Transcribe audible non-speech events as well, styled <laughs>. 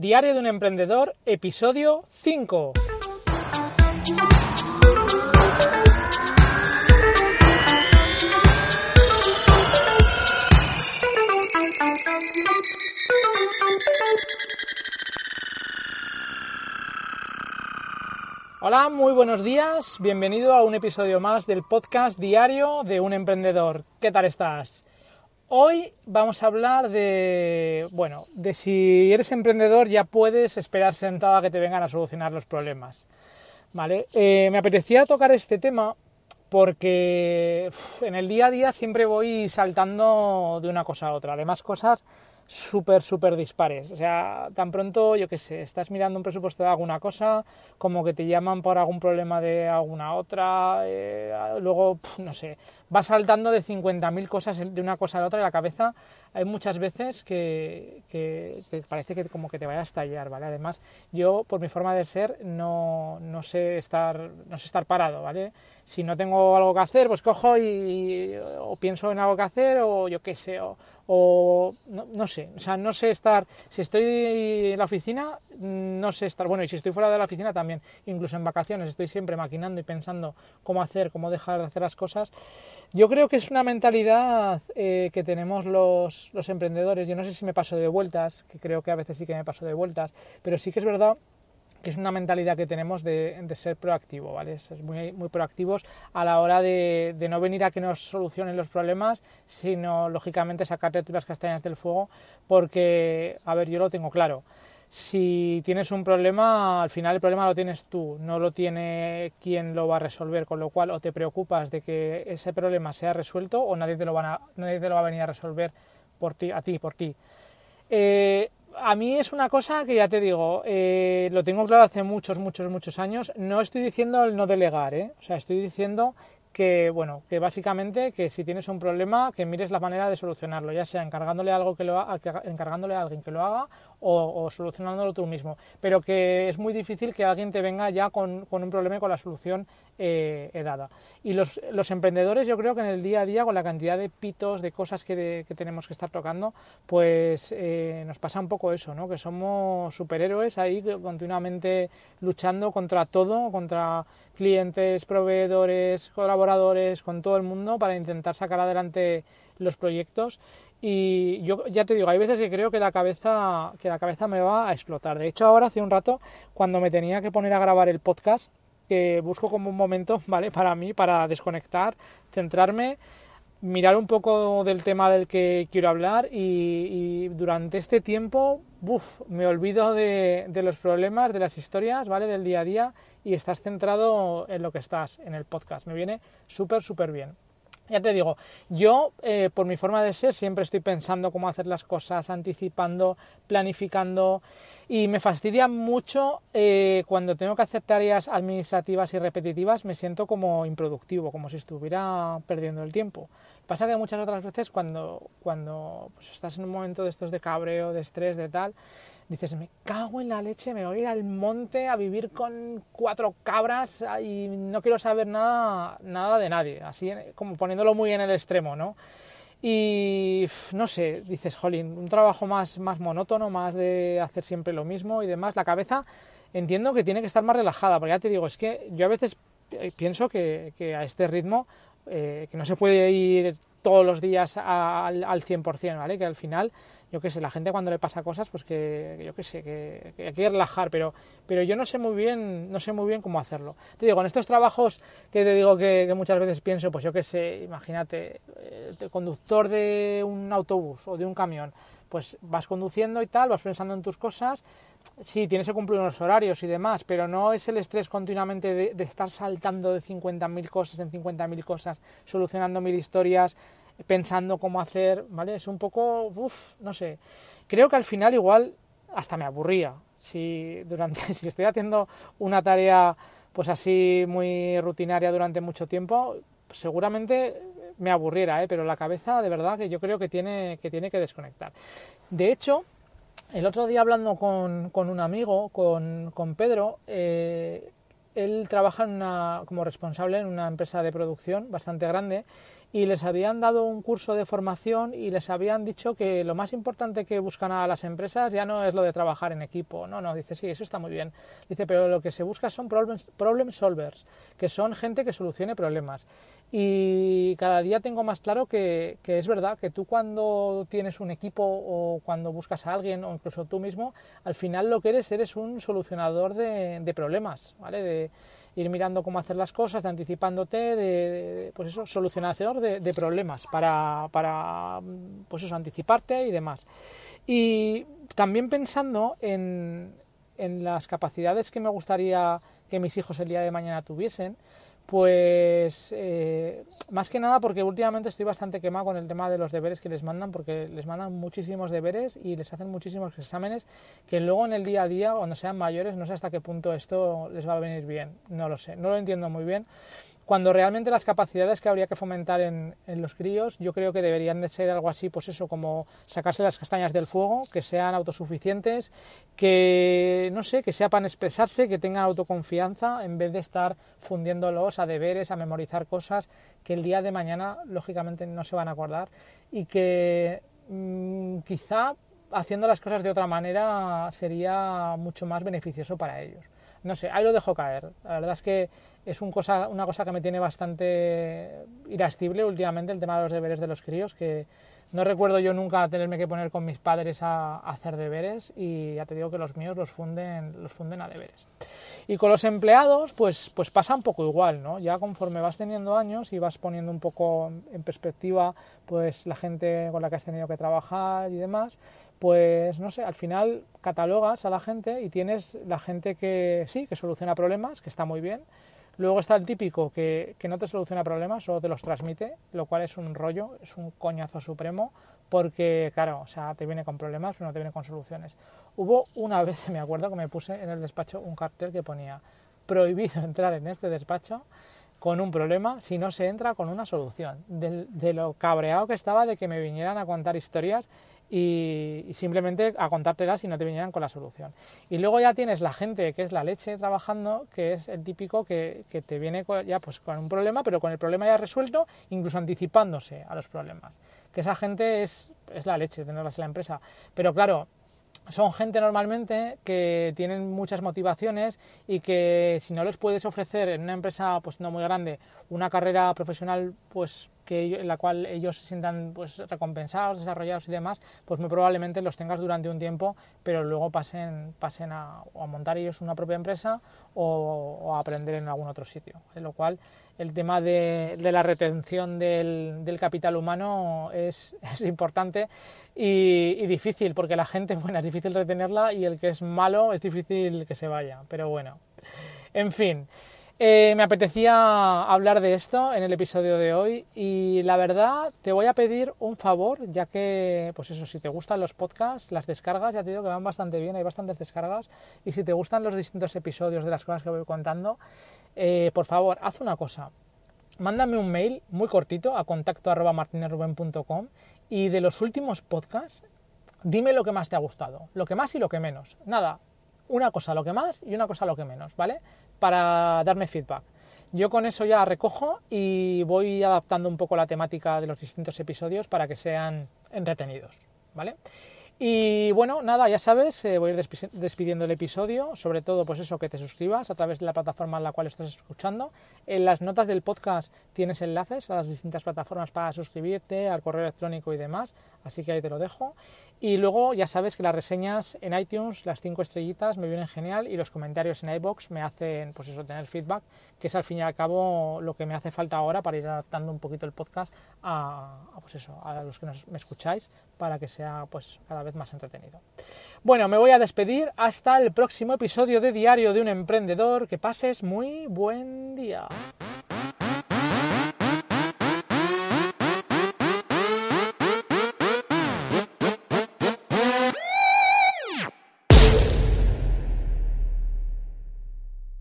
Diario de un emprendedor, episodio 5. Hola, muy buenos días. Bienvenido a un episodio más del podcast diario de un emprendedor. ¿Qué tal estás? Hoy vamos a hablar de, bueno, de si eres emprendedor ya puedes esperar sentado a que te vengan a solucionar los problemas. ¿Vale? Eh, me apetecía tocar este tema porque en el día a día siempre voy saltando de una cosa a otra. Además, cosas súper, súper dispares. O sea, tan pronto, yo qué sé, estás mirando un presupuesto de alguna cosa, como que te llaman por algún problema de alguna otra, eh, luego, no sé, vas saltando de 50.000 cosas de una cosa a la otra y la cabeza hay muchas veces que, que, parece que como que te vaya a estallar, ¿vale? Además, yo, por mi forma de ser, no, no, sé, estar, no sé estar parado, ¿vale? Si no tengo algo que hacer, pues cojo y, o pienso en algo que hacer o yo qué sé, o, o no, no, sé, o sea, no sé estar, si estoy en la oficina, no sé estar, bueno, y si estoy fuera de la oficina también, incluso en vacaciones, estoy siempre maquinando y pensando cómo hacer, cómo dejar de hacer las cosas. Yo creo que es una mentalidad eh, que tenemos los, los emprendedores, yo no sé si me paso de vueltas, que creo que a veces sí que me paso de vueltas, pero sí que es verdad que es una mentalidad que tenemos de, ser proactivo, ¿vale? Es muy, muy proactivos a la hora de, no venir a que nos solucionen los problemas, sino lógicamente sacarte tú las castañas del fuego, porque, a ver, yo lo tengo claro. Si tienes un problema, al final el problema lo tienes tú, no lo tiene quien lo va a resolver, con lo cual o te preocupas de que ese problema sea resuelto o nadie te lo, van a, nadie te lo va a venir a resolver por ti, a ti, por ti. Eh, a mí es una cosa que ya te digo, eh, lo tengo claro hace muchos, muchos, muchos años. No estoy diciendo el no delegar, ¿eh? o sea, estoy diciendo que bueno, que básicamente que si tienes un problema, que mires la manera de solucionarlo, ya sea encargándole algo que lo encargándole a alguien que lo haga o, solucionándolo tú mismo. Pero que es muy difícil que alguien te venga ya con, un problema y con la solución eh, dada. Y los, emprendedores, yo creo que en el día a día, con la cantidad de pitos, de cosas que, que tenemos que estar tocando, pues eh, nos pasa un poco eso, ¿no? Que somos superhéroes ahí continuamente luchando contra todo, contra clientes, proveedores, colaboradores, con todo el mundo para intentar sacar adelante los proyectos y yo ya te digo, hay veces que creo que la cabeza que la cabeza me va a explotar. De hecho, ahora hace un rato cuando me tenía que poner a grabar el podcast, que busco como un momento, <laughs> ¿vale? Para mí para desconectar, centrarme mirar un poco del tema del que quiero hablar y, durante este tiempo uf, me olvido de, los problemas, de las historias, ¿vale? Del día a día y estás centrado en lo que estás, en el podcast. Me viene súper, súper bien. Ya te digo, yo eh, por mi forma de ser siempre estoy pensando cómo hacer las cosas, anticipando, planificando y me fastidia mucho eh, cuando tengo que hacer tareas administrativas y repetitivas, me siento como improductivo, como si estuviera perdiendo el tiempo. Pasa que muchas otras veces cuando, cuando pues, estás en un momento de estos de cabreo, de estrés, de tal, dices, me cago en la leche, me voy a ir al monte a vivir con cuatro cabras y no quiero saber nada, nada de nadie, así como poniéndolo muy en el extremo, ¿no? Y no sé, dices, jolín, un trabajo más, más monótono, más de hacer siempre lo mismo y demás, la cabeza entiendo que tiene que estar más relajada, porque ya te digo, es que yo a veces eh, pienso que, que a este ritmo, eh, que no se puede ir todos los días al, al 100%, ¿vale? Que al final yo qué sé, la gente cuando le pasa cosas, pues que, yo qué sé, que, hay que relajar, pero, pero yo no sé muy bien, no sé muy bien cómo hacerlo. Te digo, en estos trabajos que te digo que, muchas veces pienso, pues yo qué sé, imagínate, eh, conductor de un autobús o de un camión, pues vas conduciendo y tal, vas pensando en tus cosas, sí, tienes que cumplir unos horarios y demás, pero no es el estrés continuamente de, de estar saltando de 50.000 cosas en 50.000 cosas, solucionando mil historias, pensando cómo hacer, ¿vale? Es un poco, uff, no sé. Creo que al final igual hasta me aburría. Si, durante, <laughs> si estoy haciendo una tarea pues así muy rutinaria durante mucho tiempo, seguramente me aburriera, ¿eh? pero la cabeza de verdad que yo creo que tiene que, tiene que desconectar. De hecho, el otro día hablando con, con un amigo, con, con Pedro, eh, él trabaja en una, como responsable en una empresa de producción bastante grande y les habían dado un curso de formación y les habían dicho que lo más importante que buscan a las empresas ya no es lo de trabajar en equipo. No, no, dice, sí, eso está muy bien. Dice, pero lo que se busca son problem, solvers, que son gente que solucione problemas. Y cada día tengo más claro que, que, es verdad que tú cuando tienes un equipo o cuando buscas a alguien o incluso tú mismo, al final lo que eres eres un solucionador de, de problemas, ¿vale? De, ir mirando cómo hacer las cosas, de anticipándote, de, pues eso, solucionador de, problemas para, para, pues eso, anticiparte y demás. Y también pensando en, en las capacidades que me gustaría que mis hijos el día de mañana tuviesen, pues eh, más que nada porque últimamente estoy bastante quemado con el tema de los deberes que les mandan, porque les mandan muchísimos deberes y les hacen muchísimos exámenes que luego en el día a día, cuando sean mayores, no sé hasta qué punto esto les va a venir bien, no lo sé, no lo entiendo muy bien cuando realmente las capacidades que habría que fomentar en, los críos yo creo que deberían de ser algo así, pues eso, como sacarse las castañas del fuego, que sean autosuficientes, que, no sé, que sepan expresarse, que tengan autoconfianza, en vez de estar fundiéndolos a deberes, a memorizar cosas que el día de mañana, lógicamente, no se van a acordar y que mm, quizá haciendo las cosas de otra manera sería mucho más beneficioso para ellos. No sé, ahí lo dejo caer. La verdad es que es una cosa que me tiene bastante irascible últimamente, el tema de los deberes de los críos, que no recuerdo yo nunca tenerme que poner con mis padres a, hacer deberes y ya te digo que los míos los funden, los funden a deberes. Y con los empleados, pues, pues pasa un poco igual, ¿no? Ya conforme vas teniendo años y vas poniendo un poco en perspectiva pues la gente con la que has tenido que trabajar y demás, pues no sé, al final catalogas a la gente y tienes la gente que sí, que soluciona problemas, que está muy bien, Luego está el típico que, que, no te soluciona problemas, solo te los transmite, lo cual es un rollo, es un coñazo supremo, porque, claro, o sea, te viene con problemas, pero no te viene con soluciones. Hubo una vez, <laughs> me acuerdo, que me puse en el despacho un cartel que ponía prohibido entrar en este despacho con un problema si no se entra con una solución. De, de lo cabreado que estaba de que me vinieran a contar historias y, simplemente a contártelas y no te vinieran con la solución. Y luego ya tienes la gente que es la leche trabajando, que es el típico que, que te viene ya pues con un problema, pero con el problema ya resuelto, incluso anticipándose a los problemas. Que esa gente es, es la leche tenerlas en la empresa. Pero claro, son gente normalmente que tienen muchas motivaciones y que si no les puedes ofrecer en una empresa pues no muy grande una carrera profesional pues que en la cual ellos se sientan pues recompensados, desarrollados y demás, pues muy probablemente los tengas durante un tiempo, pero luego pasen, pasen a, a montar ellos una propia empresa o, a aprender en algún otro sitio. En lo cual el tema de, la retención del, del, capital humano es, <laughs> es importante y, y, difícil, porque la gente <laughs> buena es difícil retenerla y el que es malo es difícil que se vaya. Pero bueno, en fin. Eh, me apetecía hablar de esto en el episodio de hoy y la verdad te voy a pedir un favor, ya que, pues eso, si te gustan los podcasts, las descargas, ya te digo que van bastante bien, hay bastantes descargas, y si te gustan los distintos episodios de las cosas que voy contando, eh, por favor, haz una cosa. Mándame un mail muy cortito a contacto arroba y de los últimos podcasts, dime lo que más te ha gustado, lo que más y lo que menos. Nada, una cosa lo que más y una cosa lo que menos, ¿vale? Para darme feedback. Yo con eso ya recojo y voy adaptando un poco la temática de los distintos episodios para que sean entretenidos, ¿vale? Y bueno, nada, ya sabes, eh, voy a ir despidiendo el episodio, sobre todo pues eso, que te suscribas a través de la plataforma en la cual estás escuchando. En las notas del podcast tienes enlaces a las distintas plataformas para suscribirte, al correo electrónico y demás, así que ahí te lo dejo. Y luego ya sabes que las reseñas en iTunes, las cinco estrellitas, me vienen genial y los comentarios en iBox me hacen, pues eso, tener feedback, que es al fin y al cabo lo que me hace falta ahora para ir adaptando un poquito el podcast a, pues eso, a los que me escucháis para que sea pues cada vez más entretenido. Bueno, me voy a despedir hasta el próximo episodio de Diario de un Emprendedor. Que pases muy buen día.